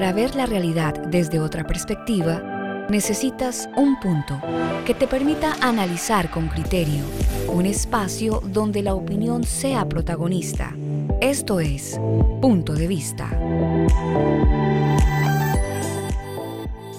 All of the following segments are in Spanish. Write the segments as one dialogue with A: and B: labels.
A: Para ver la realidad desde otra perspectiva, necesitas un punto que te permita analizar con criterio, un espacio donde la opinión sea protagonista. Esto es Punto de Vista.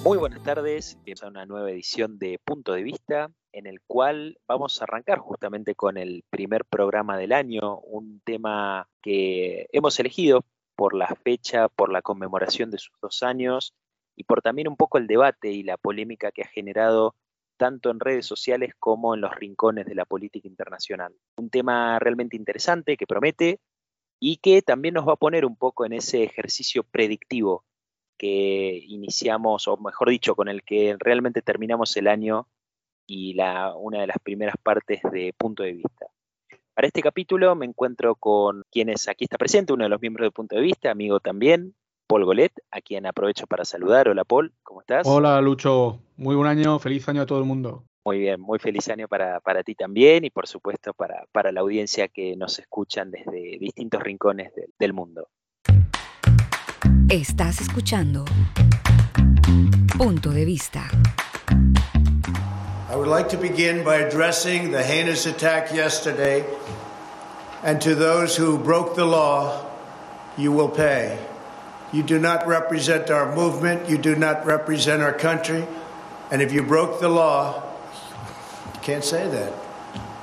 B: Muy buenas tardes, bienvenidos a una nueva edición de Punto de Vista, en el cual vamos a arrancar justamente con el primer programa del año, un tema que hemos elegido por la fecha, por la conmemoración de sus dos años y por también un poco el debate y la polémica que ha generado tanto en redes sociales como en los rincones de la política internacional. Un tema realmente interesante que promete y que también nos va a poner un poco en ese ejercicio predictivo que iniciamos, o mejor dicho, con el que realmente terminamos el año y una de las primeras partes de punto de vista. Para este capítulo me encuentro con quienes aquí está presente, uno de los miembros de Punto de Vista, amigo también, Paul Golet, a quien aprovecho para saludar. Hola Paul, ¿cómo estás?
C: Hola Lucho, muy buen año, feliz año a todo el mundo.
B: Muy bien, muy feliz año para, ti también y por supuesto para, para, la audiencia que nos escuchan desde distintos rincones del mundo.
A: Estás escuchando Punto de Vista.
D: I would like to begin by addressing the heinous attack yesterday. And to those who broke the law, you will pay. You do not represent our movement. You do not represent our country. And if you broke the law, you can't say that.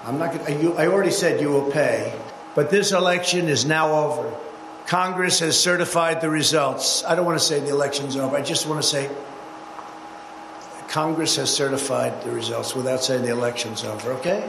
D: I'm not gonna, I already said you will pay. But this election is now over. Congress has certified the results. I don't want to say the election's over. I just want to say Congress has certified the results without saying the election's over, okay?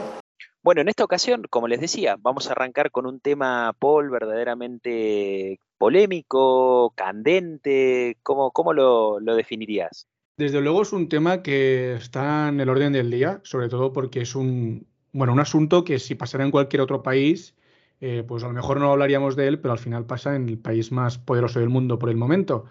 B: Bueno, en esta ocasión, como les decía, vamos a arrancar con un tema, Paul, verdaderamente polémico, candente. ¿Cómo, cómo lo, lo definirías?
C: Desde luego es un tema que está en el orden del día, sobre todo porque es un, bueno, un asunto que si pasara en cualquier otro país, eh, pues a lo mejor no hablaríamos de él, pero al final pasa en el país más poderoso del mundo por el momento.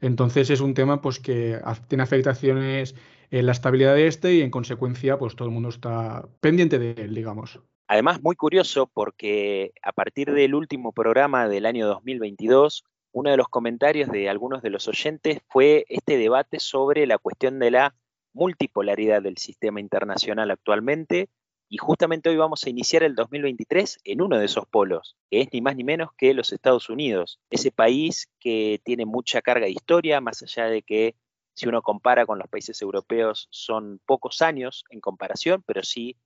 C: Entonces es un tema pues, que tiene afectaciones en la estabilidad de este y en consecuencia pues todo el mundo está pendiente de él, digamos.
B: Además, muy curioso porque a partir del último programa del año 2022, uno de los comentarios de algunos de los oyentes fue este debate sobre la cuestión de la multipolaridad del sistema internacional actualmente y justamente hoy vamos a iniciar el 2023 en uno de esos polos, que es ni más ni menos que los Estados Unidos, ese país que tiene mucha carga de historia, más allá de que si uno compara con los países europeos son pocos años en comparación, pero sí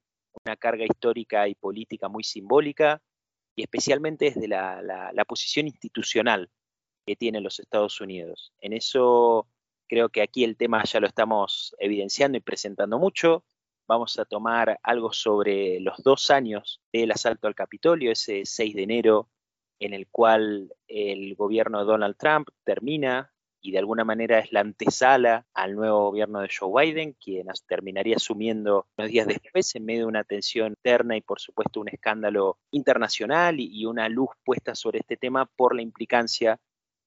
B: una carga histórica y política muy simbólica, y especialmente desde la, la posición institucional que tienen los Estados Unidos. En eso creo que aquí el tema ya lo estamos evidenciando y presentando mucho vamos a tomar algo sobre los dos años del asalto al Capitolio, ese 6 de enero en el cual el gobierno de Donald Trump termina y de alguna manera es la antesala al nuevo gobierno de Joe Biden, quien terminaría asumiendo unos días después en medio de una tensión interna y por supuesto un escándalo internacional y una luz puesta sobre este tema por la implicancia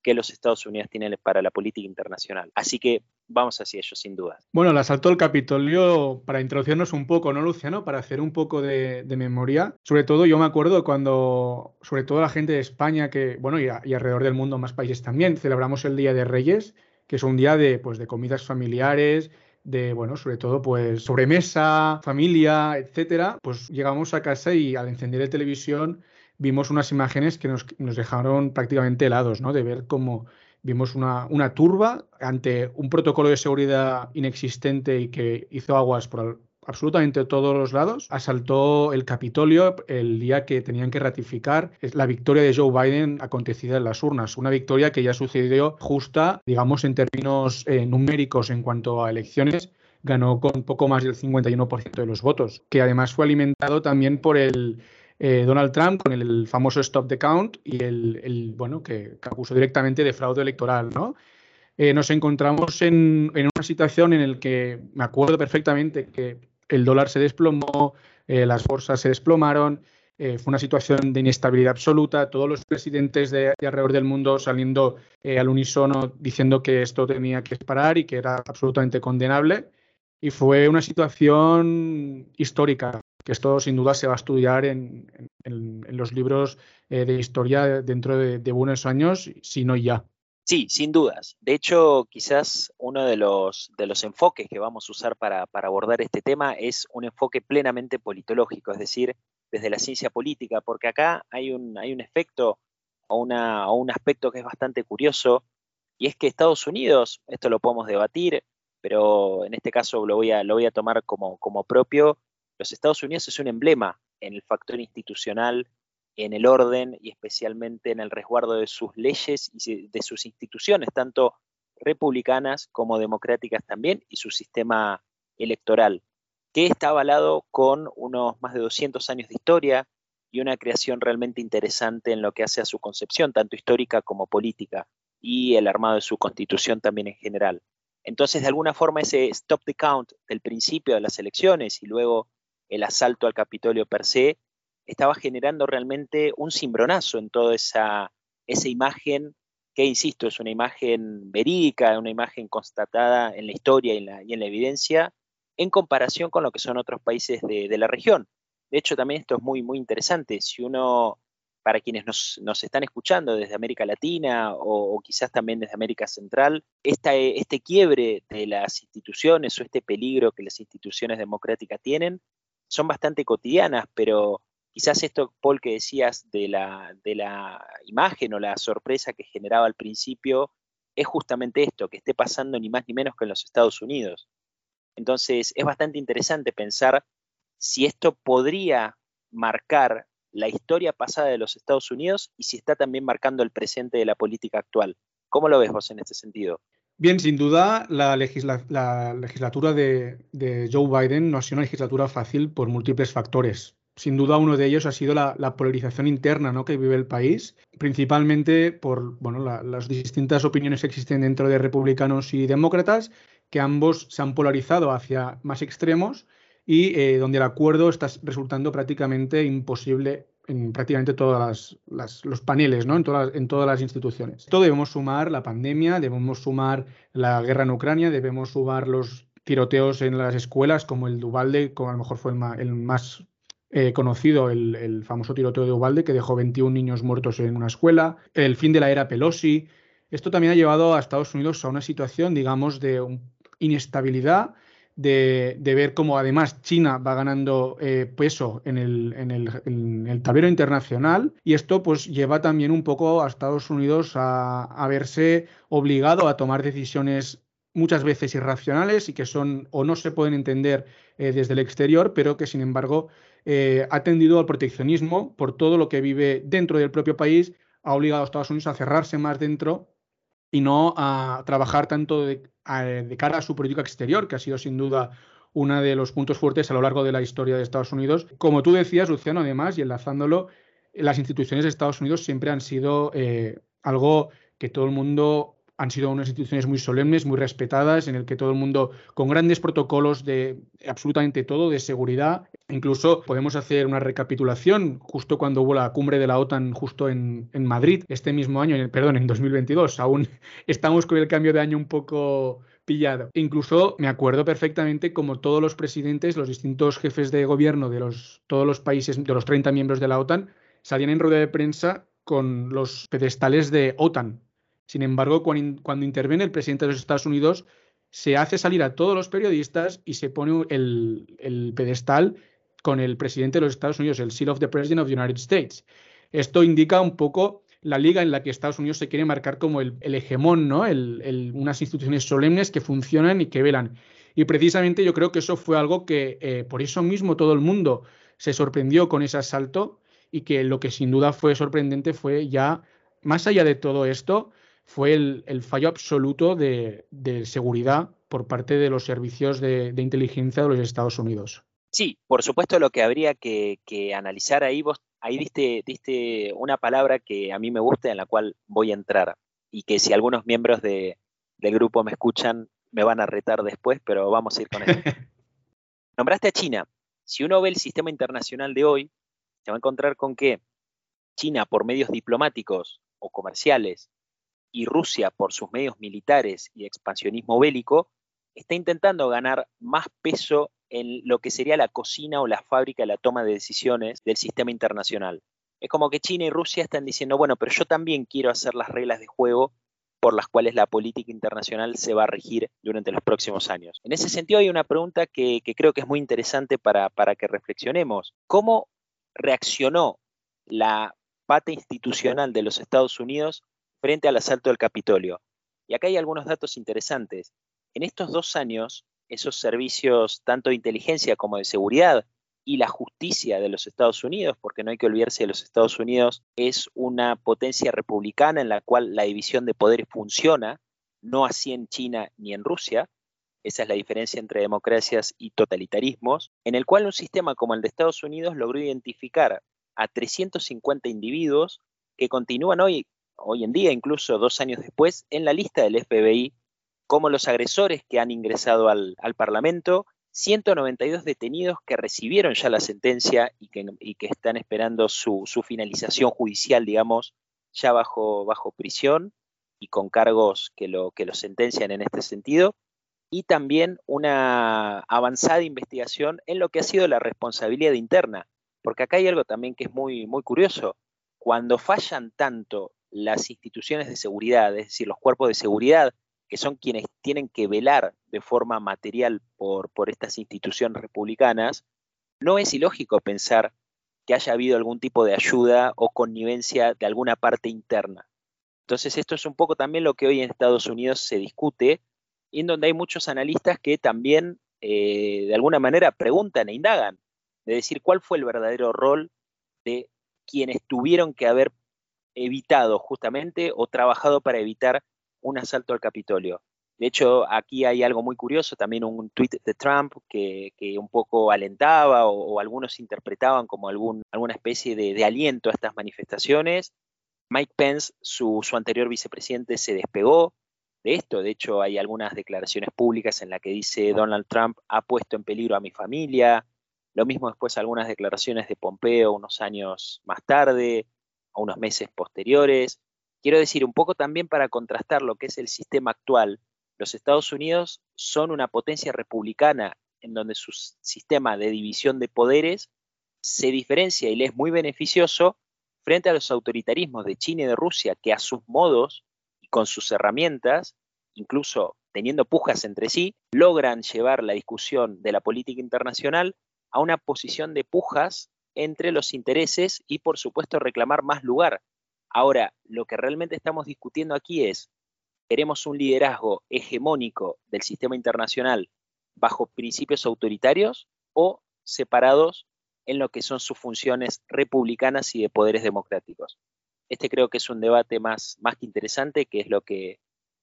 B: que los Estados Unidos tienen para la política internacional. Así que vamos hacia ello, sin duda.
C: Bueno, el asalto al Capitolio, para introducirnos un poco, ¿no, Luciano? Para hacer un poco de, memoria. Sobre todo, yo me acuerdo cuando, sobre todo la gente de España, que, bueno, y, alrededor del mundo, más países también, celebramos el Día de Reyes, que es un día de, pues, de comidas familiares, de, bueno, sobre todo, pues, sobremesa, familia, etcétera. Pues llegamos a casa y al encender la televisión vimos unas imágenes que nos, dejaron prácticamente helados, ¿no? De ver cómo vimos una, una, turba ante un protocolo de seguridad inexistente y que hizo aguas por absolutamente todos los lados. Asaltó el Capitolio el día que tenían que ratificar la victoria de Joe Biden acontecida en las urnas. Una victoria que ya sucedió justa, digamos, en términos eh, numéricos en cuanto a elecciones ganó con poco más del 51% de los votos, que además fue alimentado también por el eh, Donald Trump con el, famoso Stop the Count y el, bueno, que, acusó directamente de fraude electoral, ¿no? Eh, nos encontramos en, una situación en la que me acuerdo perfectamente que el dólar se desplomó, eh, las bolsas se desplomaron, fue una situación de inestabilidad absoluta, todos los presidentes de, de alrededor del mundo saliendo al unísono diciendo que esto tenía que parar y que era absolutamente condenable. Y fue una situación histórica que esto sin duda se va a estudiar en, los libros eh, de historia dentro de, buenos años, si no ya.
B: Sí, sin dudas. De hecho, quizás uno de los, de los enfoques que vamos a usar para, abordar este tema es un enfoque plenamente politológico, es decir, desde la ciencia política, porque acá hay un, hay un efecto o, una, un aspecto que es bastante curioso, y es que Estados Unidos, esto lo podemos debatir, pero en este caso lo voy a, lo voy a tomar como, como propio, los Estados Unidos es un emblema en el factor institucional en el orden y especialmente en el resguardo de sus leyes y de sus instituciones, tanto republicanas como democráticas también, y su sistema electoral, que está avalado con unos más de 200 años de historia y una creación realmente interesante en lo que hace a su concepción, tanto histórica como política, y el armado de su constitución también en general. Entonces, de alguna forma, ese stop the count del principio de las elecciones y luego el asalto al Capitolio per se estaba generando realmente un cimbronazo en toda esa, esa imagen que, insisto, es una imagen verídica, una imagen constatada en la historia y en la, evidencia, en comparación con lo que son otros países de, la región. De hecho, también esto es muy, muy interesante. Si uno, para quienes nos, están escuchando desde América Latina o, quizás también desde América Central, este quiebre de las instituciones o este peligro que las instituciones democráticas tienen son bastante cotidianas, pero Quizás esto, Paul, que decías de la, de la imagen o la sorpresa que generaba al principio, es justamente esto, que esté pasando ni más ni menos que en los Estados Unidos. Entonces, es bastante interesante pensar si esto podría marcar la historia pasada de los Estados Unidos y si está también marcando el presente de la política actual. ¿Cómo lo ves vos en este sentido?
C: Bien, sin duda, la, legislatura de, Joe Biden no ha sido una legislatura fácil por múltiples factores sin duda uno de ellos ha sido la, polarización interna ¿no? que vive el país, principalmente por bueno, las distintas opiniones que existen dentro de republicanos y demócratas, que ambos se han polarizado hacia más extremos y eh, donde el acuerdo está resultando prácticamente imposible en prácticamente todos los paneles, ¿no? en, todas, en todas las instituciones. Esto debemos sumar la pandemia, debemos sumar la guerra en Ucrania, debemos sumar los tiroteos en las escuelas como el Duvalde, como a lo mejor fue el más eh, conocido el, famoso tiroteo de Ubalde que dejó 21 niños muertos en una escuela, el fin de la era Pelosi. Esto también ha llevado a Estados Unidos a una situación, digamos, de inestabilidad, de, ver cómo además China va ganando eh, peso en el, en, el, tablero internacional. Y esto pues lleva también un poco a Estados Unidos a, verse obligado a tomar decisiones muchas veces irracionales y que son o no se pueden entender eh, desde el exterior, pero que sin embargo eh, ha tendido al proteccionismo por todo lo que vive dentro del propio país, ha obligado a Estados Unidos a cerrarse más dentro y no a trabajar tanto de, cara a su política exterior, que ha sido sin duda uno de los puntos fuertes a lo largo de la historia de Estados Unidos. Como tú decías, Luciano, además, y enlazándolo, las instituciones de Estados Unidos siempre han sido eh, algo que todo el mundo han sido unas instituciones muy solemnes, muy respetadas, en el que todo el mundo, con grandes protocolos de absolutamente todo, de seguridad. Incluso podemos hacer una recapitulación justo cuando hubo la cumbre de la OTAN, justo en, Madrid, este mismo año, perdón, en 2022. Aún estamos con el cambio de año un poco pillado. Incluso me acuerdo perfectamente como todos los presidentes, los distintos jefes de gobierno de los, todos los países, de los 30 miembros de la OTAN, salían en rueda de prensa con los pedestales de OTAN, sin embargo, cuando, interviene el presidente de los Estados Unidos, se hace salir a todos los periodistas y se pone el, pedestal con el presidente de los Estados Unidos, el Seal of the President of the United States. Esto indica un poco la liga en la que Estados Unidos se quiere marcar como el, hegemón, ¿no? unas instituciones solemnes que funcionan y que velan. Y precisamente yo creo que eso fue algo que eh, por eso mismo todo el mundo se sorprendió con ese asalto y que lo que sin duda fue sorprendente fue ya, más allá de todo esto, fue el, fallo absoluto de, seguridad por parte de los servicios de, inteligencia de los Estados Unidos.
B: Sí, por supuesto lo que habría que, analizar ahí, vos ahí diste, diste, una palabra que a mí me gusta en la cual voy a entrar y que si algunos miembros del grupo me escuchan me van a retar después, pero vamos a ir con esto. Nombraste a China. Si uno ve el sistema internacional de hoy, se va a encontrar con que China, por medios diplomáticos o comerciales, y Rusia, por sus medios militares y expansionismo bélico, está intentando ganar más peso en lo que sería la cocina o la fábrica de la toma de decisiones del sistema internacional. Es como que China y Rusia están diciendo, bueno, pero yo también quiero hacer las reglas de juego por las cuales la política internacional se va a regir durante los próximos años. En ese sentido hay una pregunta que, creo que es muy interesante para, para que reflexionemos. ¿Cómo reaccionó la pata institucional de los Estados Unidos frente al asalto del Capitolio? Y acá hay algunos datos interesantes. En estos dos años, esos servicios, tanto de inteligencia como de seguridad, y la justicia de los Estados Unidos, porque no hay que olvidarse de los Estados Unidos, es una potencia republicana en la cual la división de poderes funciona, no así en China ni en Rusia, esa es la diferencia entre democracias y totalitarismos, en el cual un sistema como el de Estados Unidos logró identificar a 350 individuos que continúan hoy, hoy en día, incluso dos años después, en la lista del FBI como los agresores que han ingresado al, al Parlamento 192 detenidos que recibieron ya la sentencia y que, que están esperando su, finalización judicial, digamos, ya bajo, bajo prisión y con cargos que lo, que lo sentencian en este sentido. Y también una avanzada investigación en lo que ha sido la responsabilidad interna. Porque acá hay algo también que es muy, muy curioso. Cuando fallan tanto las instituciones de seguridad, es decir, los cuerpos de seguridad, que son quienes tienen que velar de forma material por, estas instituciones republicanas, no es ilógico pensar que haya habido algún tipo de ayuda o connivencia de alguna parte interna. Entonces esto es un poco también lo que hoy en Estados Unidos se discute y en donde hay muchos analistas que también eh, de alguna manera preguntan e indagan, de decir cuál fue el verdadero rol de quienes tuvieron que haber evitado justamente o trabajado para evitar un asalto al Capitolio. De hecho, aquí hay algo muy curioso, también un tuit de Trump que, un poco alentaba o, algunos interpretaban como alguna especie de, aliento a estas manifestaciones. Mike Pence, su, anterior vicepresidente, se despegó de esto. De hecho, hay algunas declaraciones públicas en las que dice Donald Trump ha puesto en peligro a mi familia. Lo mismo después algunas declaraciones de Pompeo unos años más tarde, o unos meses posteriores. Quiero decir, un poco también para contrastar lo que es el sistema actual, los Estados Unidos son una potencia republicana en donde su sistema de división de poderes se diferencia y le es muy beneficioso frente a los autoritarismos de China y de Rusia, que a sus modos y con sus herramientas, incluso teniendo pujas entre sí, logran llevar la discusión de la política internacional a una posición de pujas entre los intereses y, por supuesto, reclamar más lugar Ahora, lo que realmente estamos discutiendo aquí es, ¿queremos un liderazgo hegemónico del sistema internacional bajo principios autoritarios o separados en lo que son sus funciones republicanas y de poderes democráticos? Este creo que es un debate más, más que interesante, que es lo que,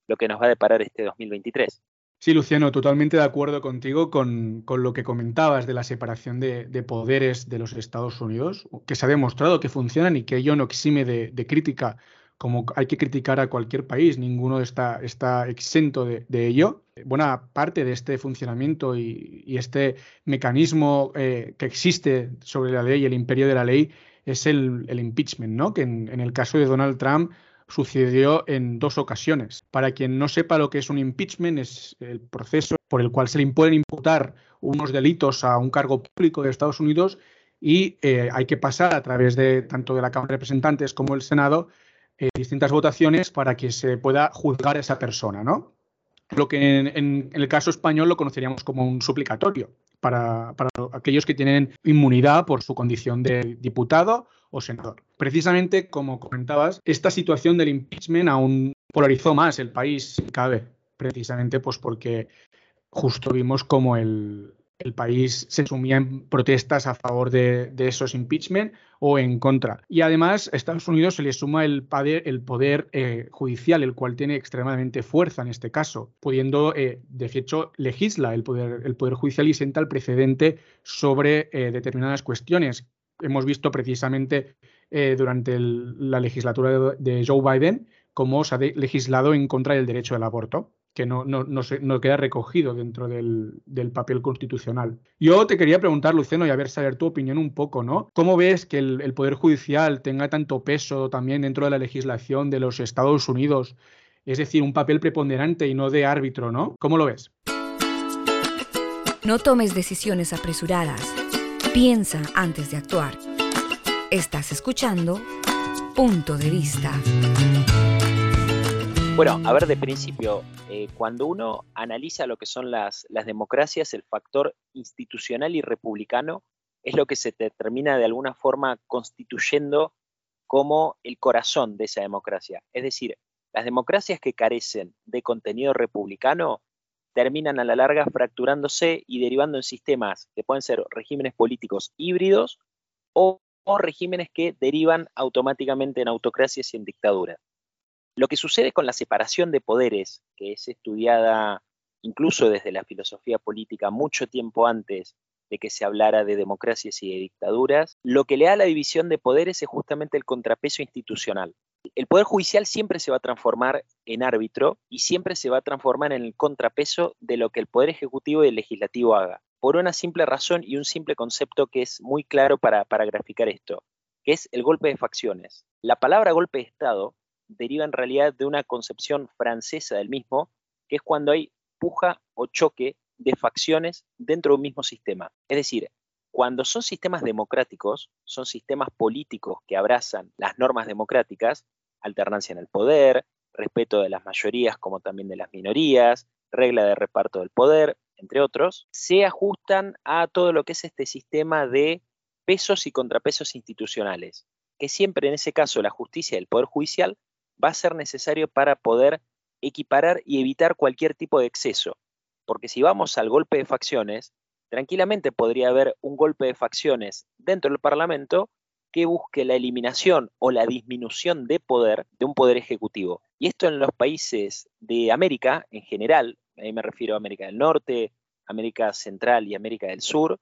B: lo que nos va a deparar este 2023.
C: Sí, Luciano, totalmente de acuerdo contigo con, lo que comentabas de la separación de, poderes de los Estados Unidos, que se ha demostrado que funcionan y que ello no exime de, crítica, como hay que criticar a cualquier país, ninguno está, está exento de, ello. Buena parte de este funcionamiento y, este mecanismo eh, que existe sobre la ley, el imperio de la ley, es el, impeachment, ¿no? que en el caso de Donald Trump sucedió en dos ocasiones. Para quien no sepa lo que es un impeachment, es el proceso por el cual se le pueden imputar unos delitos a un cargo público de Estados Unidos y eh, hay que pasar a través de tanto de la Cámara de Representantes como el Senado eh, distintas votaciones para que se pueda juzgar a esa persona, ¿no? Lo que en, el caso español lo conoceríamos como un suplicatorio para, para aquellos que tienen inmunidad por su condición de diputado o senador. Precisamente, como comentabas, esta situación del impeachment aún polarizó más el país, si cabe, precisamente pues porque justo vimos como el, el país se sumía en protestas a favor de, esos impeachment o en contra. Y además, a Estados Unidos se le suma el poder, eh, judicial, el cual tiene extremadamente fuerza en este caso, pudiendo, eh, de hecho, legisla el poder, el poder judicial y sienta el precedente sobre eh, determinadas cuestiones. Hemos visto precisamente durante la legislatura de, Joe Biden cómo se ha legislado en contra del derecho al aborto que no, no, no, queda recogido dentro del, papel constitucional. Yo te quería preguntar, Luceno, y a ver, saber tu opinión un poco, ¿no? ¿Cómo ves que el, Poder Judicial tenga tanto peso también dentro de la legislación de los Estados Unidos? Es decir, un papel preponderante y no de árbitro, ¿no? ¿Cómo lo ves?
A: No tomes decisiones apresuradas. Piensa antes de actuar. Estás escuchando Punto de Vista.
B: Bueno, a ver, de principio, eh, cuando uno analiza lo que son las, las democracias, el factor institucional y republicano es lo que se termina de alguna forma constituyendo como el corazón de esa democracia. Es decir, las democracias que carecen de contenido republicano terminan a la larga fracturándose y derivando en sistemas que pueden ser regímenes políticos híbridos o, regímenes que derivan automáticamente en autocracias y en dictaduras. Lo que sucede con la separación de poderes, que es estudiada incluso desde la filosofía política mucho tiempo antes de que se hablara de democracias y de dictaduras, lo que le da la división de poderes es justamente el contrapeso institucional. El poder judicial siempre se va a transformar en árbitro y siempre se va a transformar en el contrapeso de lo que el poder ejecutivo y el legislativo haga, por una simple razón y un simple concepto que es muy claro para, graficar esto, que es el golpe de facciones. La palabra golpe de Estado deriva en realidad de una concepción francesa del mismo, que es cuando hay puja o choque de facciones dentro de un mismo sistema. Es decir, cuando son sistemas democráticos, son sistemas políticos que abrazan las normas democráticas, alternancia en el poder, respeto de las mayorías como también de las minorías, regla de reparto del poder, entre otros, se ajustan a todo lo que es este sistema de pesos y contrapesos institucionales, que siempre en ese caso la justicia y el poder judicial va a ser necesario para poder equiparar y evitar cualquier tipo de exceso. Porque si vamos al golpe de facciones, tranquilamente podría haber un golpe de facciones dentro del Parlamento que busque la eliminación o la disminución de poder de un poder ejecutivo. Y esto en los países de América en general, ahí me refiero a América del Norte, América Central y América del Sur,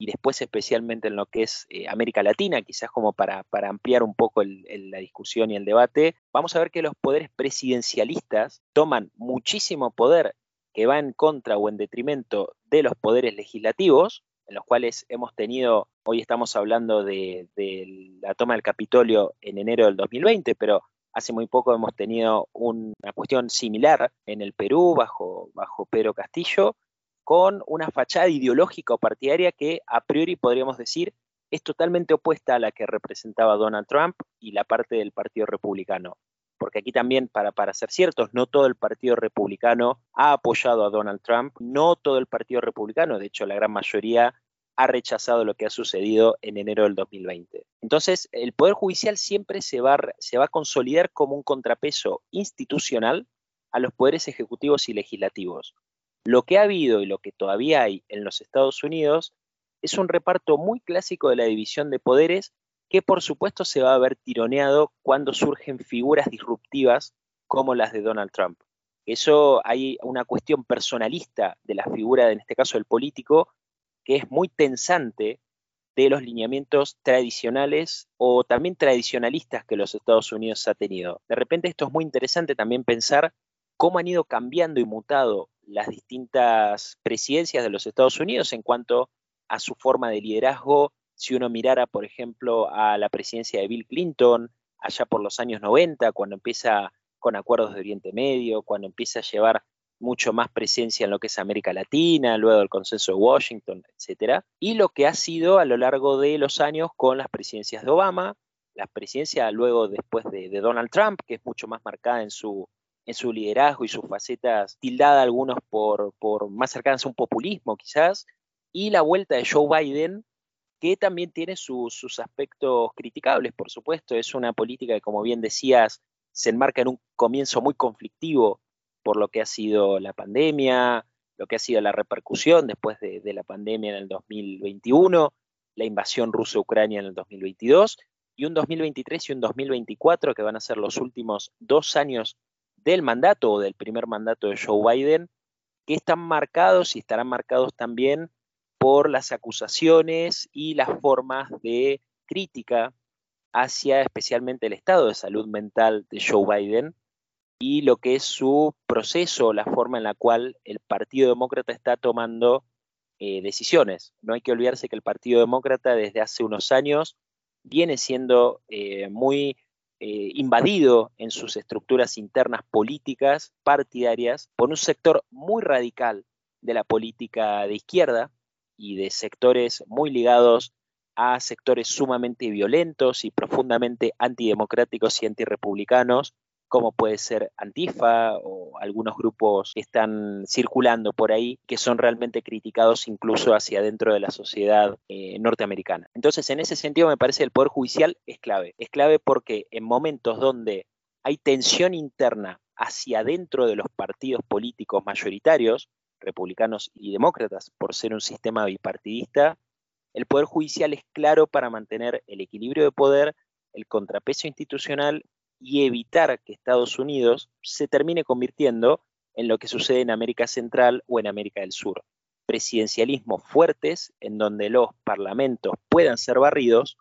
B: y después especialmente en lo que es eh, América Latina, quizás como para, ampliar un poco la discusión y el debate, vamos a ver que los poderes presidencialistas toman muchísimo poder que va en contra o en detrimento de los poderes legislativos, en los cuales hemos tenido, hoy estamos hablando de, la toma del Capitolio en enero del 2020, pero hace muy poco hemos tenido una cuestión similar en el Perú bajo, bajo Pedro Castillo, con una fachada ideológica o partidaria que a priori podríamos decir es totalmente opuesta a la que representaba Donald Trump y la parte del Partido Republicano. Porque aquí también, para, para ser ciertos, no todo el Partido Republicano ha apoyado a Donald Trump, no todo el Partido Republicano, de hecho la gran mayoría ha rechazado lo que ha sucedido en enero del 2020. Entonces, el Poder Judicial siempre se va, a consolidar como un contrapeso institucional a los poderes ejecutivos y legislativos. Lo que ha habido y lo que todavía hay en los Estados Unidos es un reparto muy clásico de la división de poderes que por supuesto se va a ver tironeado cuando surgen figuras disruptivas como las de Donald Trump. Eso hay una cuestión personalista de la figura, en este caso del político, que es muy tensante de los lineamientos tradicionales o también tradicionalistas que los Estados Unidos ha tenido. De repente esto es muy interesante también pensar cómo han ido cambiando y mutado las distintas presidencias de los Estados Unidos en cuanto a su forma de liderazgo. Si uno mirara, por ejemplo, a la presidencia de Bill Clinton, allá por los años 90, cuando empieza con acuerdos de Oriente Medio, cuando empieza a llevar mucho más presencia en lo que es América Latina, luego el consenso de Washington, etc. Y lo que ha sido a lo largo de los años con las presidencias de Obama, la presidencia luego después de, de Donald Trump, que es mucho más marcada en su en su liderazgo y sus facetas tildada algunos por, por más cercanas a un populismo quizás, y la vuelta de Joe Biden, que también tiene sus aspectos criticables, por supuesto, es una política que, como bien decías, se enmarca en un comienzo muy conflictivo por lo que ha sido la pandemia, lo que ha sido la repercusión después de, la pandemia en el 2021, la invasión rusa-Ucrania en el 2022, y un 2023 y un 2024 que van a ser los últimos dos años del mandato o del primer mandato de Joe Biden, que están marcados y estarán marcados también por las acusaciones y las formas de crítica hacia especialmente el estado de salud mental de Joe Biden y lo que es su proceso, la forma en la cual el Partido Demócrata está tomando eh, decisiones. No hay que olvidarse que el Partido Demócrata desde hace unos años viene siendo eh, muy eh, invadido en sus estructuras internas políticas, partidarias, por un sector muy radical de la política de izquierda y de sectores muy ligados a sectores sumamente violentos y profundamente antidemocráticos y antirrepublicanos, como puede ser Antifa o algunos grupos que están circulando por ahí, que son realmente criticados incluso hacia dentro de la sociedad eh, norteamericana. Entonces, en ese sentido, me parece que el Poder Judicial es clave. Es clave porque en momentos donde hay tensión interna hacia adentro de los partidos políticos mayoritarios, republicanos y demócratas, por ser un sistema bipartidista, el Poder Judicial es claro para mantener el equilibrio de poder, el contrapeso institucional y evitar que Estados Unidos se termine convirtiendo en lo que sucede en América Central o en América del Sur. Presidencialismos fuertes en donde los parlamentos puedan ser barridos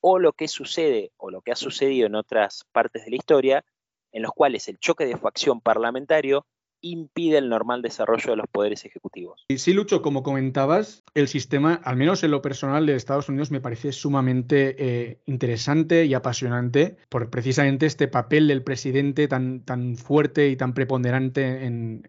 B: o lo que sucede o lo que ha sucedido en otras partes de la historia en los cuales el choque de facción parlamentario impide el normal desarrollo de los poderes ejecutivos.
C: Sí, Lucho, como comentabas, el sistema, al menos en lo personal de Estados Unidos, me parece sumamente eh, interesante y apasionante por precisamente este papel del presidente tan, tan fuerte y tan preponderante en,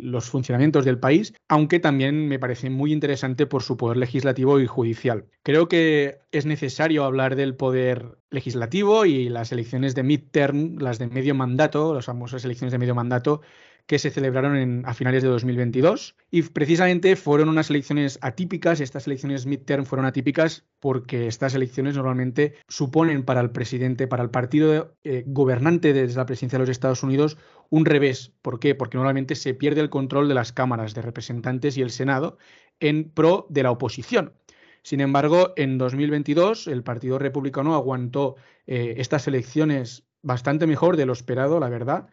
C: los funcionamientos del país, aunque también me parece muy interesante por su poder legislativo y judicial. Creo que es necesario hablar del poder legislativo y las elecciones de midterm, las de medio mandato, las famosas elecciones de medio mandato, que se celebraron a finales de 2022 y precisamente fueron unas elecciones atípicas, estas elecciones midterm fueron atípicas porque estas elecciones normalmente suponen para el presidente, para el partido eh, gobernante desde la presidencia de los Estados Unidos, un revés. ¿Por qué? Porque normalmente se pierde el control de las cámaras de representantes y el Senado en pro de la oposición. Sin embargo, en 2022 el Partido Republicano aguantó eh, estas elecciones bastante mejor de lo esperado, la verdad,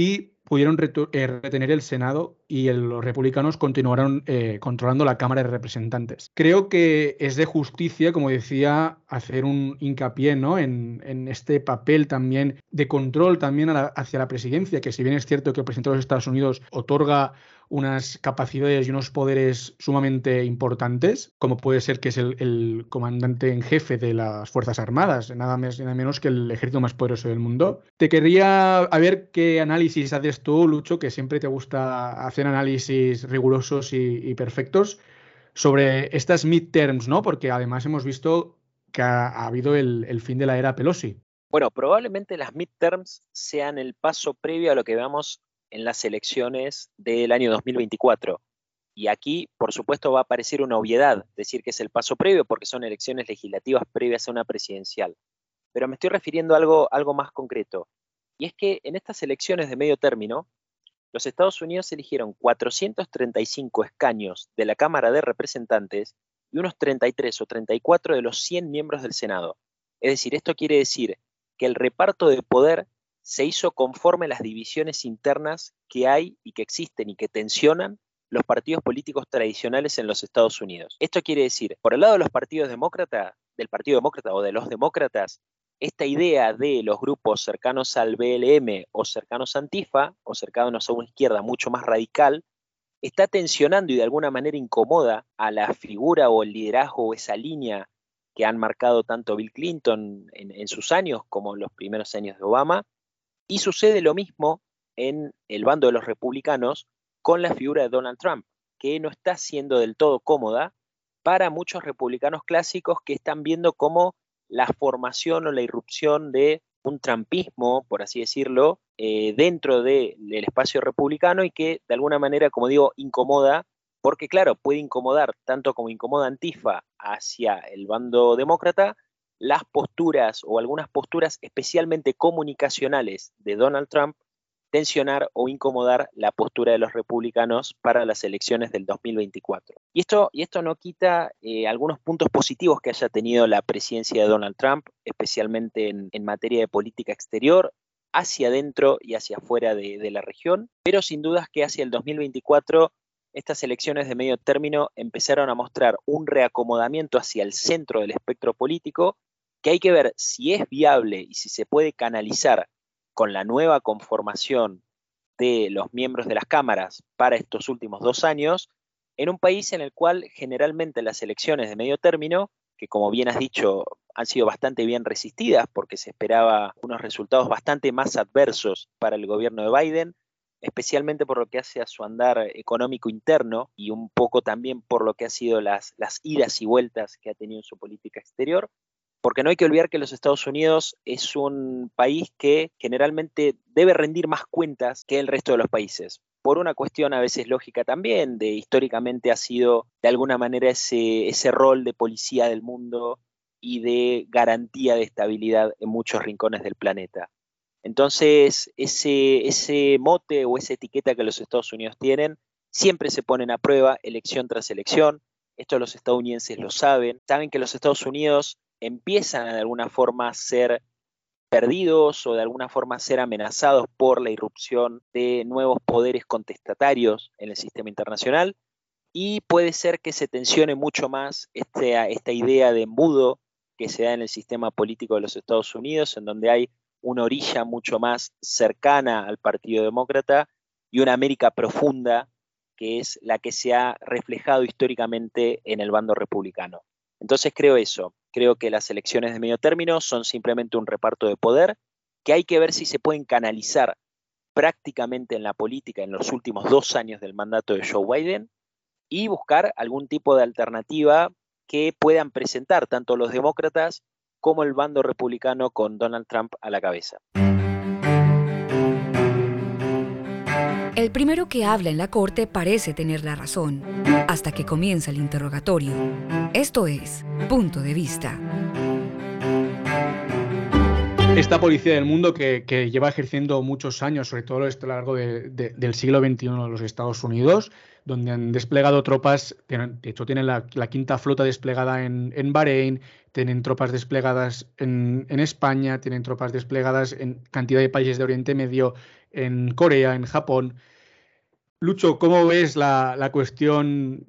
C: y pudieron eh, retener el Senado y los republicanos continuaron eh, controlando la Cámara de Representantes. Creo que es de justicia, como decía, hacer un hincapié ¿no? en, este papel también de control también hacia la presidencia, que si bien es cierto que el presidente de los Estados Unidos otorga unas capacidades y unos poderes sumamente importantes, como puede ser que es el, comandante en jefe de las Fuerzas Armadas, nada, más, nada menos que el ejército más poderoso del mundo. Te querría a ver qué análisis haces tú, Lucho, que siempre te gusta hacer análisis rigurosos y, perfectos sobre estas midterms, ¿no? Porque además hemos visto que ha, habido el, el fin de la era Pelosi.
B: Bueno, probablemente las midterms sean el paso previo a lo que veamos en las elecciones del año 2024. Y aquí, por supuesto, va a aparecer una obviedad, decir que es el paso previo porque son elecciones legislativas previas a una presidencial. Pero me estoy refiriendo a algo, algo más concreto. Y es que en estas elecciones de medio término, los Estados Unidos eligieron 435 escaños de la Cámara de Representantes y unos 33 o 34 de los 100 miembros del Senado. Es decir, esto quiere decir que el reparto de poder se hizo conforme a las divisiones internas que hay y que existen y que tensionan los partidos políticos tradicionales en los Estados Unidos. Esto quiere decir, por el lado de los partidos demócratas, del Partido Demócrata o de los demócratas, esta idea de los grupos cercanos al BLM o cercanos a Antifa o cercanos a una izquierda mucho más radical, está tensionando y de alguna manera incomoda a la figura o el liderazgo o esa línea que han marcado tanto Bill Clinton en, en sus años como en los primeros años de Obama, y sucede lo mismo en el bando de los republicanos con la figura de Donald Trump, que no está siendo del todo cómoda para muchos republicanos clásicos que están viendo como la formación o la irrupción de un trumpismo, por así decirlo, eh, dentro del espacio republicano y que de alguna manera, como digo, incomoda, porque claro, puede incomodar tanto como incomoda Antifa hacia el bando demócrata, las posturas o algunas posturas especialmente comunicacionales de Donald Trump tensionar o incomodar la postura de los republicanos para las elecciones del 2024. Y esto, y esto no quita eh, algunos puntos positivos que haya tenido la presidencia de Donald Trump, especialmente en, materia de política exterior, hacia adentro y hacia afuera de, de la región, pero sin dudas que hacia el 2024 estas elecciones de medio término empezaron a mostrar un reacomodamiento hacia el centro del espectro político que hay que ver si es viable y si se puede canalizar con la nueva conformación de los miembros de las cámaras para estos últimos dos años, en un país en el cual generalmente las elecciones de medio término, que como bien has dicho han sido bastante bien resistidas porque se esperaba unos resultados bastante más adversos para el gobierno de Biden, especialmente por lo que hace a su andar económico interno y un poco también por lo que ha sido las, las idas y vueltas que ha tenido en su política exterior, porque no hay que olvidar que los Estados Unidos es un país que generalmente debe rendir más cuentas que el resto de los países. Por una cuestión a veces lógica también, de históricamente ha sido de alguna manera ese, ese rol de policía del mundo y de garantía de estabilidad en muchos rincones del planeta. Entonces, ese, ese mote o esa etiqueta que los Estados Unidos tienen siempre se ponen a prueba elección tras elección. Esto los estadounidenses lo saben. Saben que los Estados Unidos empiezan de alguna forma a ser perdidos o de alguna forma a ser amenazados por la irrupción de nuevos poderes contestatarios en el sistema internacional y puede ser que se tensione mucho más este, esta idea de embudo que se da en el sistema político de los Estados Unidos, en donde hay una orilla mucho más cercana al Partido Demócrata y una América profunda que es la que se ha reflejado históricamente en el bando republicano. Entonces creo eso, creo que las elecciones de medio término son simplemente un reparto de poder que hay que ver si se pueden canalizar prácticamente en la política en los últimos dos años del mandato de Joe Biden y buscar algún tipo de alternativa que puedan presentar tanto los demócratas como el bando republicano con Donald Trump a la cabeza.
A: El primero que habla en la corte parece tener la razón, hasta que comienza el interrogatorio. Esto es, punto de vista.
C: Esta policía del mundo que, lleva ejerciendo muchos años, sobre todo a lo largo del siglo XXI en los Estados Unidos, donde han desplegado tropas, de hecho tienen la, quinta flota desplegada en, en, Bahrein, tienen tropas desplegadas en, España, tienen tropas desplegadas en cantidad de países de Oriente Medio, en Corea, en Japón. Lucho, ¿cómo ves la, cuestión?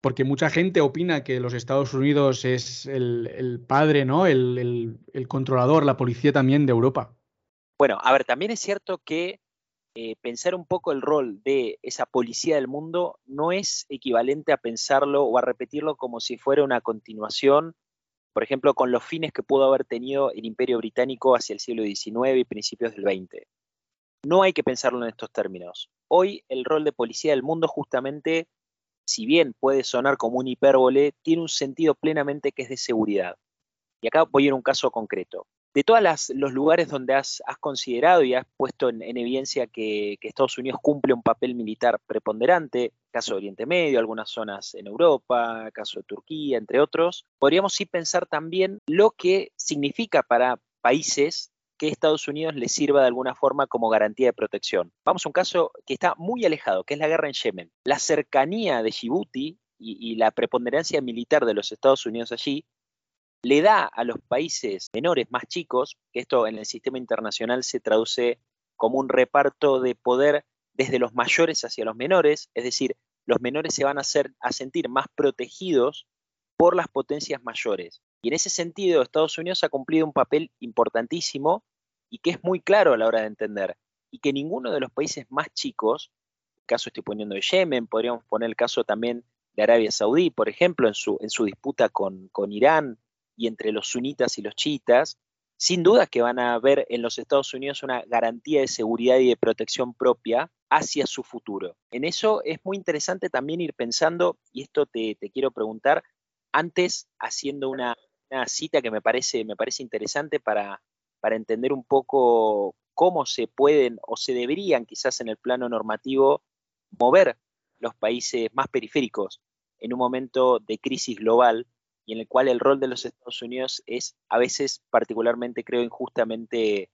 C: Porque mucha gente opina que los Estados Unidos es el, padre, ¿no? El, controlador, la policía también de Europa.
B: Bueno, a ver, también es cierto que eh, pensar un poco el rol de esa policía del mundo no es equivalente a pensarlo o a repetirlo como si fuera una continuación, por ejemplo, con los fines que pudo haber tenido el Imperio Británico hacia el siglo XIX y principios del XX. No hay que pensarlo en estos términos. Hoy el rol de policía del mundo justamente, si bien puede sonar como un hipérbole, tiene un sentido plenamente que es de seguridad. Y acá voy a ir a un caso concreto de todos los lugares donde has, considerado y has puesto en, evidencia que, Estados Unidos cumple un papel militar preponderante, caso de Oriente Medio, algunas zonas en Europa, caso de Turquía, entre otros, podríamos sí pensar también lo que significa para países que Estados Unidos les sirva de alguna forma como garantía de protección. Vamos a un caso que está muy alejado, que es la guerra en Yemen. La cercanía de Djibouti y la preponderancia militar de los Estados Unidos allí le da a los países menores, más chicos, que esto en el sistema internacional se traduce como un reparto de poder desde los mayores hacia los menores, es decir, los menores se van a, a sentir más protegidos por las potencias mayores. Y en ese sentido, Estados Unidos ha cumplido un papel importantísimo y que es muy claro a la hora de entender, y que ninguno de los países más chicos, el caso estoy poniendo de Yemen, podríamos poner el caso también de Arabia Saudí, por ejemplo, en su, en su disputa con, con Irán, y entre los sunitas y los chiitas, sin duda que van a ver en los Estados Unidos una garantía de seguridad y de protección propia hacia su futuro. En eso es muy interesante también ir pensando, y esto te, quiero preguntar, antes haciendo una, cita que me parece, me parece interesante para, para entender un poco cómo se pueden o se deberían quizás en el plano normativo mover los países más periféricos en un momento de crisis global y en el cual el rol de los Estados Unidos es a veces particularmente, creo, injustamente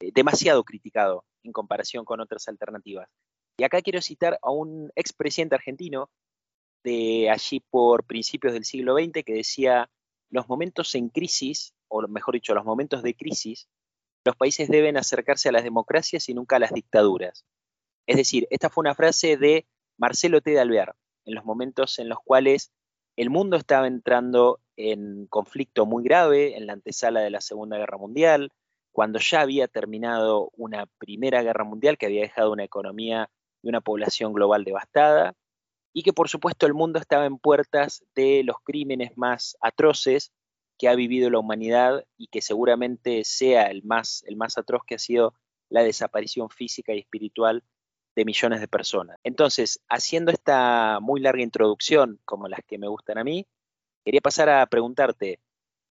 B: eh, demasiado criticado en comparación con otras alternativas. Y acá quiero citar a un expresidente argentino de allí por principios del siglo XX que decía, los momentos en crisis, o mejor dicho, los momentos de crisis, los países deben acercarse a las democracias y nunca a las dictaduras. Es decir, esta fue una frase de Marcelo T. de Alvear, en los momentos en los cuales el mundo estaba entrando en conflicto muy grave en la antesala de la Segunda Guerra Mundial, cuando ya había terminado una Primera Guerra Mundial que había dejado una economía y una población global devastada, y que por supuesto el mundo estaba en puertas de los crímenes más atroces que ha vivido la humanidad y que seguramente sea el más, el más atroz que ha sido la desaparición física y espiritual de millones de personas. Entonces, haciendo esta muy larga introducción, como las que me gustan a mí, quería pasar a preguntarte,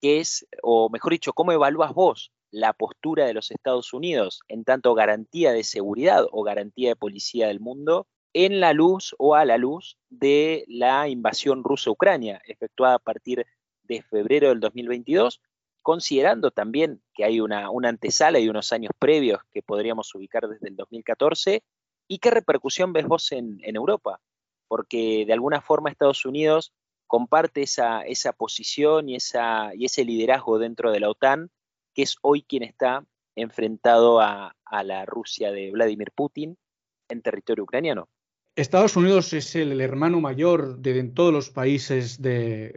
B: qué es, o mejor dicho, cómo evalúas vos la postura de los Estados Unidos en tanto garantía de seguridad o garantía de policía del mundo en la luz o a la luz de la invasión rusa-Ucrania efectuada a partir de febrero del 2022, considerando también que hay una, antesala y unos años previos que podríamos ubicar desde el 2014, y qué repercusión ves vos en, Europa, porque de alguna forma Estados Unidos comparte esa, posición y, ese liderazgo dentro de la OTAN, que es hoy quien está enfrentado a la Rusia de Vladimir Putin en territorio ucraniano.
C: Estados Unidos es el, hermano mayor de, todos los países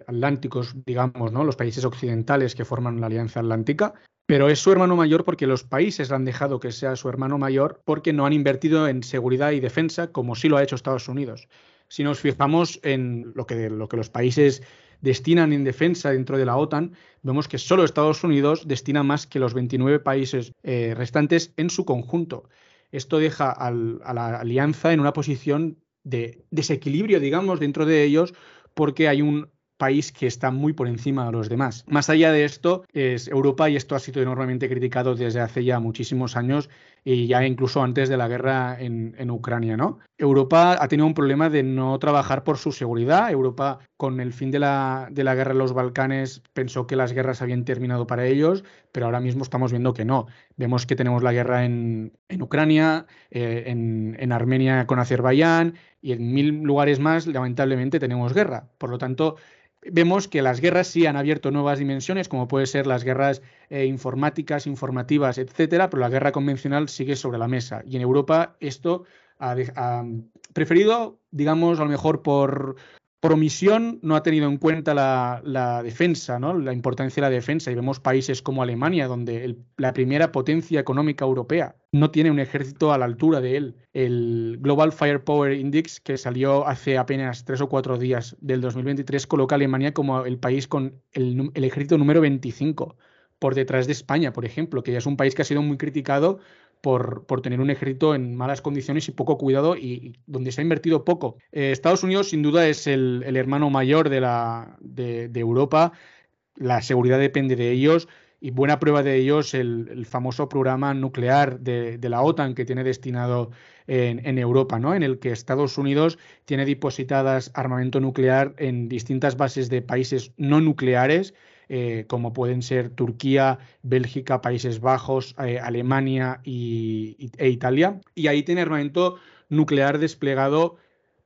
C: atlánticos, digamos, ¿no? Los países occidentales que forman la Alianza Atlántica, pero es su hermano mayor porque los países han dejado que sea su hermano mayor porque no han invertido en seguridad y defensa como sí lo ha hecho Estados Unidos. Si nos fijamos en lo que, lo que los países destinan en defensa dentro de la OTAN, vemos que solo Estados Unidos destina más que los 29 países eh, restantes en su conjunto. Esto deja a la alianza en una posición de desequilibrio, digamos, dentro de ellos, porque hay un país que está muy por encima de los demás. Más allá de esto, es Europa, y esto ha sido enormemente criticado desde hace ya muchísimos años, y ya incluso antes de la guerra en, Ucrania, ¿no? Europa ha tenido un problema de no trabajar por su seguridad. Europa, con el fin de la, de la guerra en los Balcanes, pensó que las guerras habían terminado para ellos, pero ahora mismo estamos viendo que no. Vemos que tenemos la guerra en, Ucrania, eh, en, en Armenia con Azerbaiyán, y en mil lugares más, lamentablemente, tenemos guerra. Por lo tanto, vemos que las guerras sí han abierto nuevas dimensiones, como puede ser las guerras eh, informáticas, informativas, etcétera, pero la guerra convencional sigue sobre la mesa. Y en Europa esto ha, ha preferido, digamos, a lo mejor por, por omisión no ha tenido en cuenta la, defensa, ¿no? la importancia de la defensa. Y vemos países como Alemania, donde la primera potencia económica europea no tiene un ejército a la altura de él. El Global Firepower Index, que salió hace apenas tres o cuatro días del 2023, coloca a Alemania como el país con el, el ejército número 25 por detrás de España, por ejemplo, que ya es un país que ha sido muy criticado por, tener un ejército en malas condiciones y poco cuidado y, donde se ha invertido poco. Eh, Estados Unidos sin duda es el, hermano mayor de, la, de, Europa, la seguridad depende de ellos y buena prueba de ello es el, famoso programa nuclear de, la OTAN que tiene destinado en, en, Europa, ¿no? en el que Estados Unidos tiene depositadas armamento nuclear en distintas bases de países no nucleares eh, como pueden ser Turquía, Bélgica, Países Bajos, eh, Alemania y, e Italia. Y ahí tiene armamento nuclear desplegado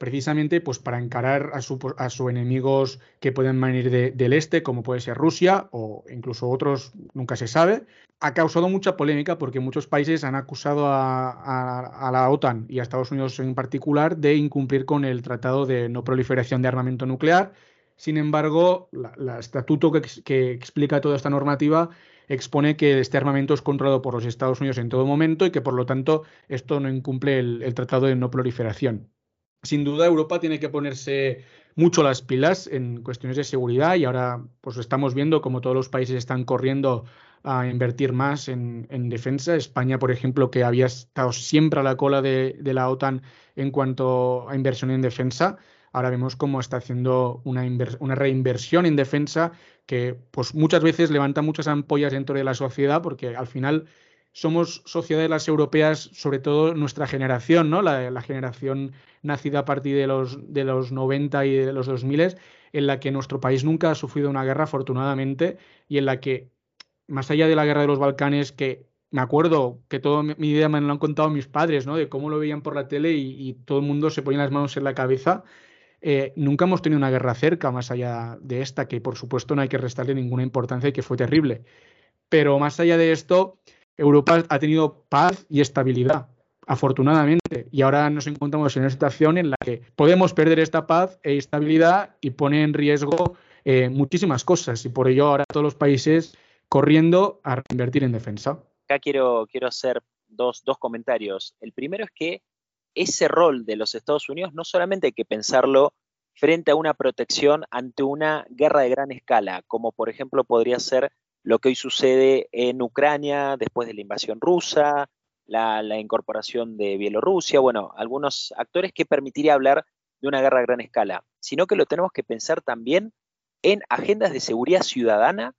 C: precisamente pues, para encarar a, sus enemigos que pueden venir del este, como puede ser Rusia o incluso otros, nunca se sabe. Ha causado mucha polémica porque muchos países han acusado a, la OTAN y a Estados Unidos en particular de incumplir con el Tratado de No Proliferación de Armamento Nuclear sin embargo, el estatuto que, explica toda esta normativa expone que este armamento es controlado por los Estados Unidos en todo momento y que por lo tanto esto no incumple el, tratado de no proliferación. Sin duda, Europa tiene que ponerse mucho las pilas en cuestiones de seguridad y ahora pues estamos viendo como todos los países están corriendo a invertir más en, defensa. España, por ejemplo, que había estado siempre a la cola de la OTAN en cuanto a inversión en defensa, ahora vemos cómo está haciendo una, reinversión en defensa que pues muchas veces levanta muchas ampollas dentro de la sociedad porque al final somos sociedades las europeas, sobre todo nuestra generación, ¿no? La, generación nacida a partir de los, de los 90 y de los 2000, en la que nuestro país nunca ha sufrido una guerra, afortunadamente, y en la que, más allá de la guerra de los Balcanes, que me acuerdo que toda mi idea me lo han contado mis padres, ¿no? De cómo lo veían por la tele y, y todo el mundo se ponía las manos en la cabeza. Eh, nunca hemos tenido una guerra cerca, más allá de esta, que por supuesto no hay que restarle ninguna importancia y que fue terrible. Pero más allá de esto, Europa ha tenido paz y estabilidad, afortunadamente. Y ahora nos encontramos en una situación en la que podemos perder esta paz e estabilidad y pone en riesgo eh, muchísimas cosas. Y por ello ahora todos los países corriendo a invertir en defensa.
B: Acá quiero, quiero hacer dos, dos comentarios. El primero es que ese rol de los Estados Unidos no solamente hay que pensarlo frente a una protección ante una guerra de gran escala, como por ejemplo podría ser lo que hoy sucede en Ucrania después de la invasión rusa, la, incorporación de Bielorrusia, bueno, algunos actores que permitiría hablar de una guerra a gran escala, sino que lo tenemos que pensar también en agendas de seguridad ciudadana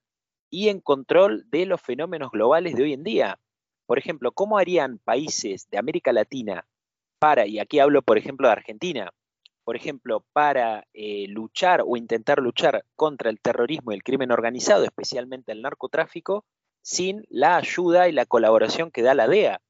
B: y en control de los fenómenos globales de hoy en día. Por ejemplo, ¿cómo harían países de América Latina para, y aquí hablo por ejemplo de Argentina, por ejemplo, para eh, luchar o intentar luchar contra el terrorismo y el crimen organizado, especialmente el narcotráfico, sin la ayuda y la colaboración que da la DEA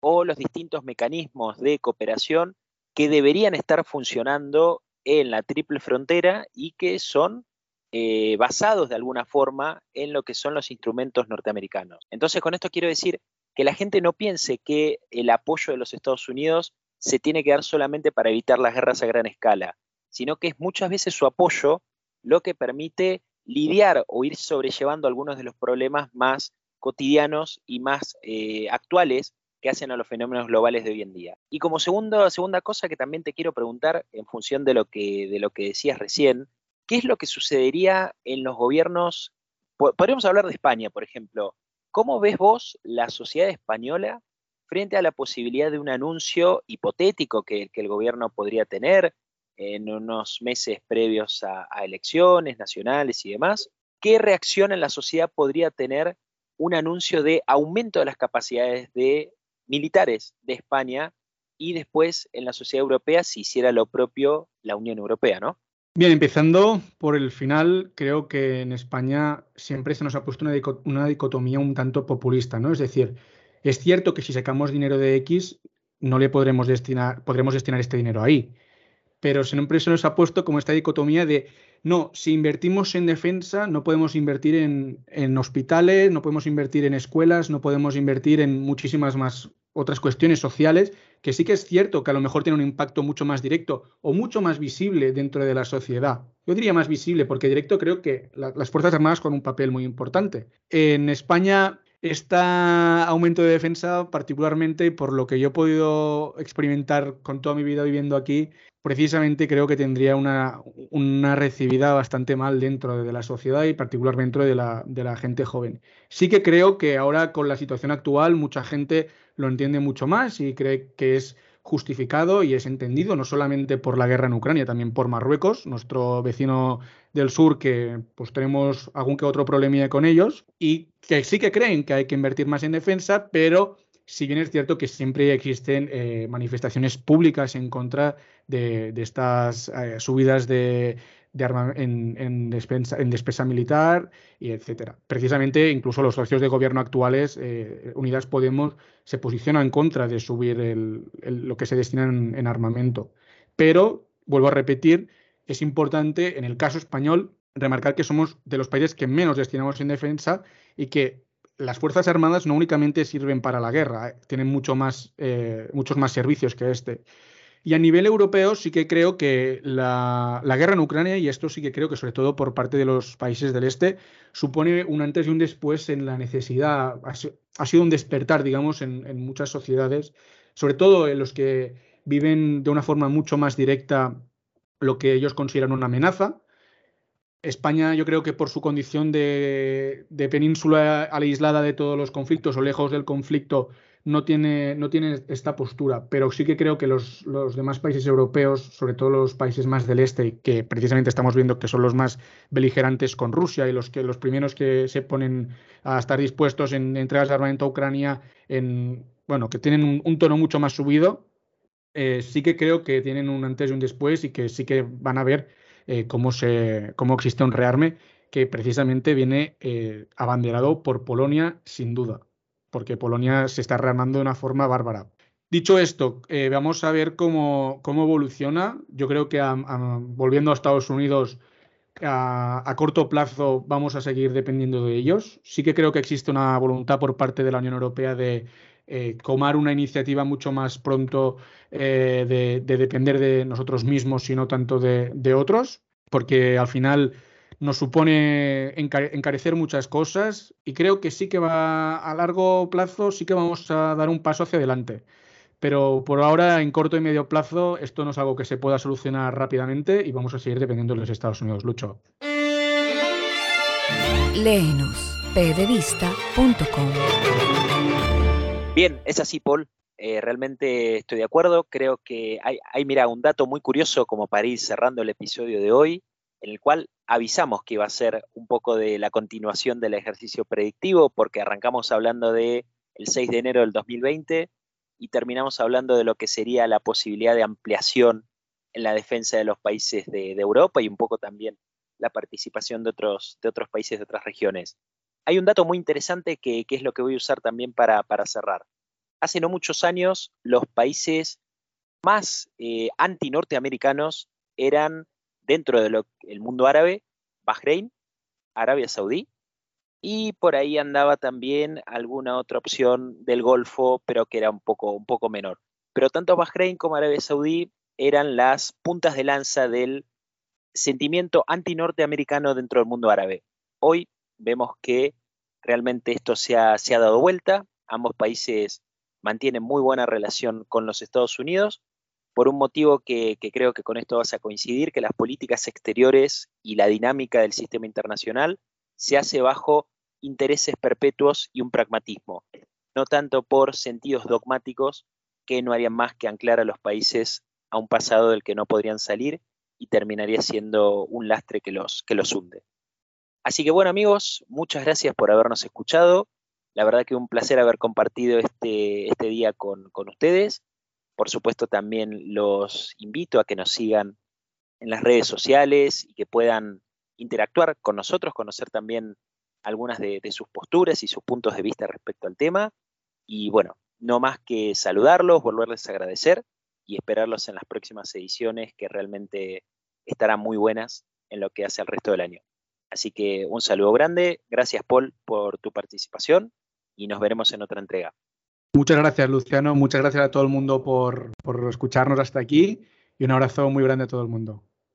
B: o los distintos mecanismos de cooperación que deberían estar funcionando en la triple frontera y que son eh, basados de alguna forma en lo que son los instrumentos norteamericanos. Entonces, con esto quiero decir que la gente no piense que el apoyo de los Estados Unidos se tiene que dar solamente para evitar las guerras a gran escala, sino que es muchas veces su apoyo lo que permite lidiar o ir sobrellevando algunos de los problemas más cotidianos y más eh, actuales que hacen a los fenómenos globales de hoy en día. Y como segundo, segunda cosa que también te quiero preguntar, en función de lo, que, de lo que decías recién, ¿qué es lo que sucedería en los gobiernos? Podríamos hablar de España, por ejemplo. ¿Cómo ves vos la sociedad española frente a la posibilidad de un anuncio hipotético que, el gobierno podría tener en unos meses previos a, elecciones nacionales y demás? ¿Qué reacción en la sociedad podría tener un anuncio de aumento de las capacidades de militares de España y después en la sociedad europea si hiciera lo propio la Unión Europea, ¿no?
C: Bien, empezando por el final, creo que en España siempre se nos ha puesto una, dicotomía un tanto populista, ¿no? Es decir, es cierto que si sacamos dinero de X, no le podremos destinar, podremos destinar este dinero ahí. Pero siempre se nos ha puesto como esta dicotomía de, no, si invertimos en defensa, no podemos invertir en, hospitales, no podemos invertir en escuelas, no podemos invertir en muchísimas más otras cuestiones sociales, que sí que es cierto que a lo mejor tiene un impacto mucho más directo o mucho más visible dentro de la sociedad. Yo diría más visible, porque directo creo que las Fuerzas Armadas con un papel muy importante. En España este aumento de defensa, particularmente por lo que yo he podido experimentar con toda mi vida viviendo aquí, precisamente creo que tendría una, una recibida bastante mal dentro de la sociedad y particularmente de la, de la gente joven. Sí que creo que ahora con la situación actual mucha gente lo entiende mucho más y cree que es justificado y es entendido no solamente por la guerra en Ucrania, también por Marruecos, nuestro vecino del sur, que pues tenemos algún que otro problemilla con ellos, y que sí que creen que hay que invertir más en defensa, pero si bien es cierto que siempre existen eh, manifestaciones públicas en contra de, estas eh, subidas de, en, en, despensa, militar y etcétera. Precisamente, incluso los socios de gobierno actuales, eh, Unidas Podemos, se posicionan en contra de subir lo que se destina en, armamento. Pero, vuelvo a repetir, es importante en el caso español remarcar que somos de los países que menos destinamos en defensa y que las Fuerzas Armadas no únicamente sirven para la guerra, eh, tienen mucho más, eh, muchos más servicios que este. Y a nivel europeo sí que creo que la, guerra en Ucrania, y esto sí que creo que sobre todo por parte de los países del este, supone un antes y un después en la necesidad, ha, sido un despertar, digamos, en, muchas sociedades, sobre todo en los que viven de una forma mucho más directa lo que ellos consideran una amenaza. España, yo creo que por su condición de, de península aislada de todos los conflictos o lejos del conflicto, no tiene, no tiene esta postura, pero sí que creo que los, demás países europeos, sobre todo los países más del este, que precisamente estamos viendo que son los más beligerantes con Rusia y los, que, los primeros que se ponen a estar dispuestos en entregas de armamento a Ucrania, en, bueno, que tienen un, tono mucho más subido, eh, sí que creo que tienen un antes y un después y que sí que van a ver eh, cómo, se, cómo existe un rearme que precisamente viene eh, abanderado por Polonia sin duda porque Polonia se está rearmando de una forma bárbara. Dicho esto, vamos a ver cómo, cómo evoluciona. Yo creo que volviendo a Estados Unidos, a, corto plazo vamos a seguir dependiendo de ellos. Sí que creo que existe una voluntad por parte de la Unión Europea de eh, tomar una iniciativa mucho más pronto eh, de, depender de nosotros mismos y no tanto de, otros, porque al final nos supone encarecer muchas cosas y creo que sí que va a largo plazo, sí que vamos a dar un paso hacia adelante. Pero por ahora, en corto y medio plazo, esto no es algo que se pueda solucionar rápidamente y vamos a seguir dependiendo de los Estados Unidos. Lucho.
A: Léenos,
B: Bien, es así, Paul. Eh, realmente estoy de acuerdo. Creo que hay, mira, un dato muy curioso como para ir cerrando el episodio de hoy en el cual avisamos que iba a ser un poco de la continuación del ejercicio predictivo, porque arrancamos hablando de el 6 de enero del 2020 y terminamos hablando de lo que sería la posibilidad de ampliación en la defensa de los países de, Europa y un poco también la participación de otros, de otros países de otras regiones. Hay un dato muy interesante que, es lo que voy a usar también para, cerrar. Hace no muchos años los países más eh, anti-norteamericanos eran dentro del mundo árabe, Bahrein, Arabia Saudí, y por ahí andaba también alguna otra opción del Golfo, pero que era un poco, menor. Pero tanto Bahrein como Arabia Saudí eran las puntas de lanza del sentimiento anti-norteamericano dentro del mundo árabe. Hoy vemos que realmente esto se ha, dado vuelta, ambos países mantienen muy buena relación con los Estados Unidos, por un motivo que, que, creo que con esto vas a coincidir, que las políticas exteriores y la dinámica del sistema internacional se hace bajo intereses perpetuos y un pragmatismo, no tanto por sentidos dogmáticos que no harían más que anclar a los países a un pasado del que no podrían salir y terminaría siendo un lastre que los, que los hunde. Así que bueno amigos, muchas gracias por habernos escuchado. La verdad que un placer haber compartido este, este día con, con ustedes. Por supuesto también los invito a que nos sigan en las redes sociales y que puedan interactuar con nosotros, conocer también algunas de, de, sus posturas y sus puntos de vista respecto al tema. Y bueno, no más que saludarlos, volverles a agradecer y esperarlos en las próximas ediciones que realmente estarán muy buenas en lo que hace al resto del año. Así que un saludo grande, gracias Paul por tu participación y nos veremos en otra entrega.
C: Muchas gracias Luciano, muchas gracias a todo el mundo por, por escucharnos hasta aquí y un abrazo muy grande a todo el mundo.